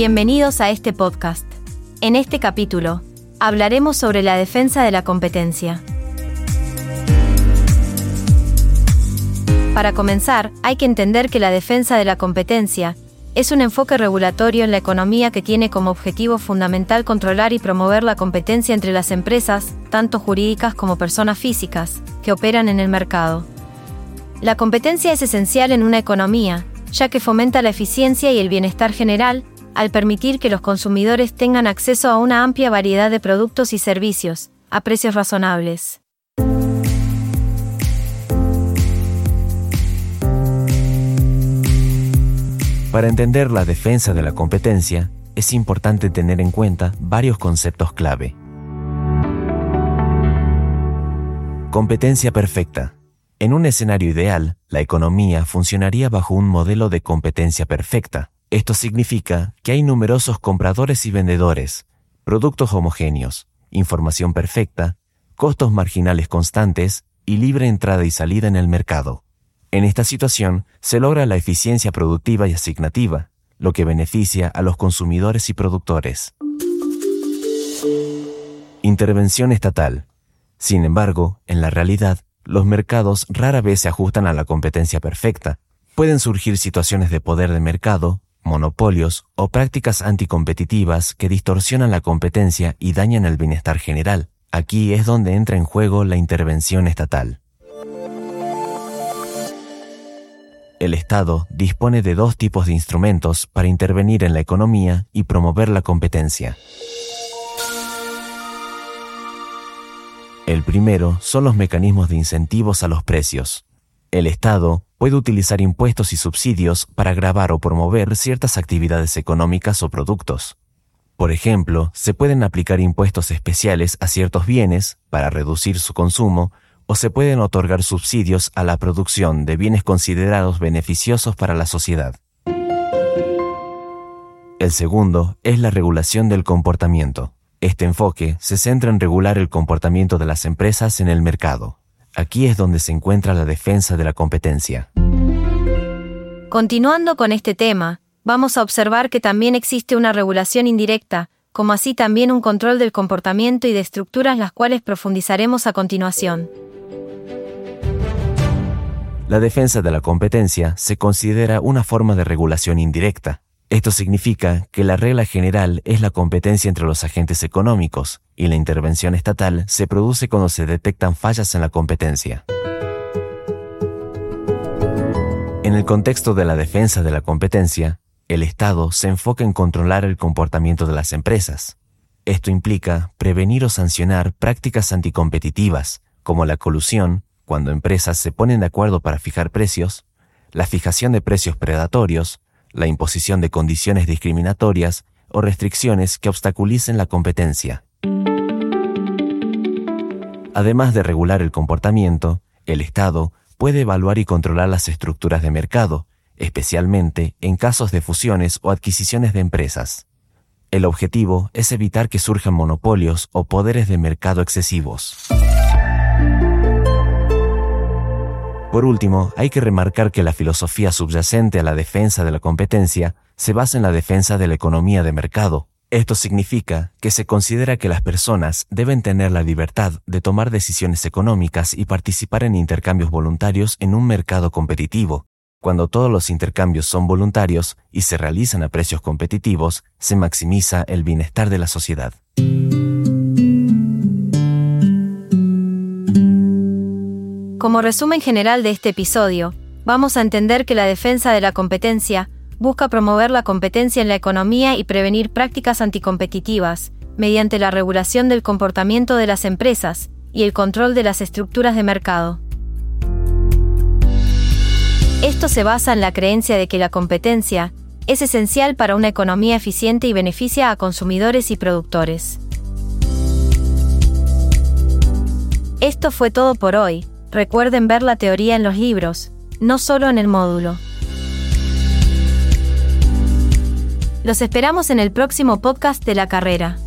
Bienvenidos a este podcast. En este capítulo, hablaremos sobre la defensa de la competencia. Para comenzar, hay que entender que la defensa de la competencia es un enfoque regulatorio en la economía que tiene como objetivo fundamental controlar y promover la competencia entre las empresas, tanto jurídicas como personas físicas, que operan en el mercado. La competencia es esencial en una economía, ya que fomenta la eficiencia y el bienestar general, al permitir que los consumidores tengan acceso a una amplia variedad de productos y servicios, a precios razonables. Para entender la defensa de la competencia, es importante tener en cuenta varios conceptos clave. Competencia perfecta. En un escenario ideal, la economía funcionaría bajo un modelo de competencia perfecta. Esto significa que hay numerosos compradores y vendedores, productos homogéneos, información perfecta, costos marginales constantes y libre entrada y salida en el mercado. En esta situación se logra la eficiencia productiva y asignativa, lo que beneficia a los consumidores y productores. Intervención estatal. Sin embargo, en la realidad, los mercados rara vez se ajustan a la competencia perfecta. Pueden surgir situaciones de poder de mercado, monopolios o prácticas anticompetitivas que distorsionan la competencia y dañan el bienestar general. Aquí es donde entra en juego la intervención estatal. El Estado dispone de dos tipos de instrumentos para intervenir en la economía y promover la competencia. El primero son los mecanismos de incentivos a los precios. El Estado puede utilizar impuestos y subsidios para grabar o promover ciertas actividades económicas o productos. Por ejemplo, se pueden aplicar impuestos especiales a ciertos bienes para reducir su consumo o se pueden otorgar subsidios a la producción de bienes considerados beneficiosos para la sociedad. El segundo es la regulación del comportamiento. Este enfoque se centra en regular el comportamiento de las empresas en el mercado. Aquí es donde se encuentra la defensa de la competencia. Continuando con este tema, vamos a observar que también existe una regulación indirecta, como así también un control del comportamiento y de estructuras las cuales profundizaremos a continuación. La defensa de la competencia se considera una forma de regulación indirecta. Esto significa que la regla general es la competencia entre los agentes económicos y la intervención estatal se produce cuando se detectan fallas en la competencia. En el contexto de la defensa de la competencia, el Estado se enfoca en controlar el comportamiento de las empresas. Esto implica prevenir o sancionar prácticas anticompetitivas, como la colusión, cuando empresas se ponen de acuerdo para fijar precios, la fijación de precios predatorios, la imposición de condiciones discriminatorias o restricciones que obstaculicen la competencia. Además de regular el comportamiento, el Estado puede evaluar y controlar las estructuras de mercado, especialmente en casos de fusiones o adquisiciones de empresas. El objetivo es evitar que surjan monopolios o poderes de mercado excesivos. Por último, hay que remarcar que la filosofía subyacente a la defensa de la competencia se basa en la defensa de la economía de mercado. Esto significa que se considera que las personas deben tener la libertad de tomar decisiones económicas y participar en intercambios voluntarios en un mercado competitivo. Cuando todos los intercambios son voluntarios y se realizan a precios competitivos, se maximiza el bienestar de la sociedad. Como resumen general de este episodio, vamos a entender que la defensa de la competencia busca promover la competencia en la economía y prevenir prácticas anticompetitivas, mediante la regulación del comportamiento de las empresas y el control de las estructuras de mercado. Esto se basa en la creencia de que la competencia es esencial para una economía eficiente y beneficia a consumidores y productores. Esto fue todo por hoy Recuerden ver la teoría en los libros, no solo en el módulo. Los esperamos en el próximo podcast de la carrera.